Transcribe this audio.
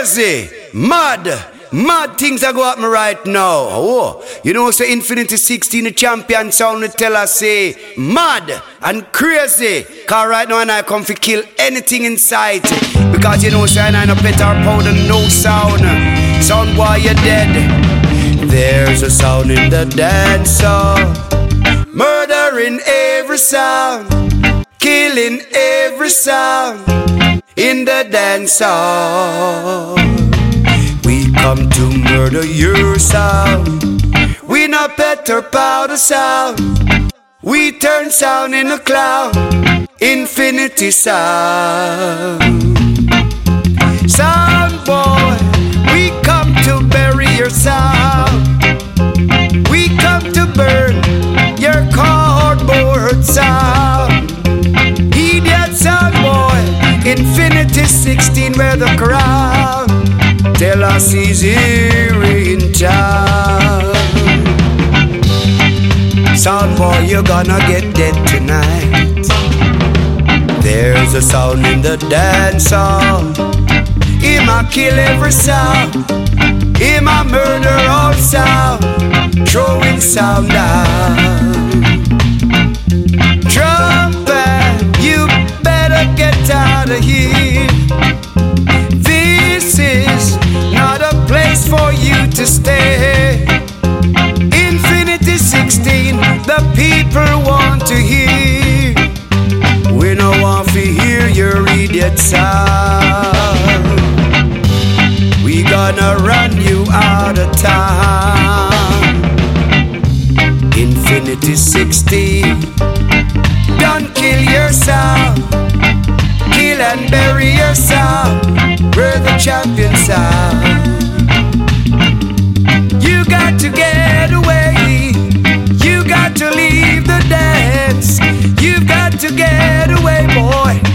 crazy, mad. Mad things are go me right now. Oh, you know, say Infinity 16, the champion sound, tell us, say, mad and crazy. Cause right now, and I come to kill anything in sight. Because you know, say, I no pet powder, no sound. Sound why you're dead. There's a sound in the dance Murder in every sound. Killing every sound in the dance hall We come to murder your sound. We not better powder sound. We turn sound in a cloud, infinity sound. Sound boy, we come to bury your sound. We come to burn your cardboard sound. Infinity 16 where the crown. Tell us he's here in town. Sound boy, you're gonna get dead tonight. There's a sound in the dance hall. He might kill every sound. He might murder all sound. Throwing sound down. better. We gonna run you out of town. Infinity 60. Don't kill yourself. Kill and bury yourself. We're the champions. You got to get away. You got to leave the dance. You've got to get away, boy.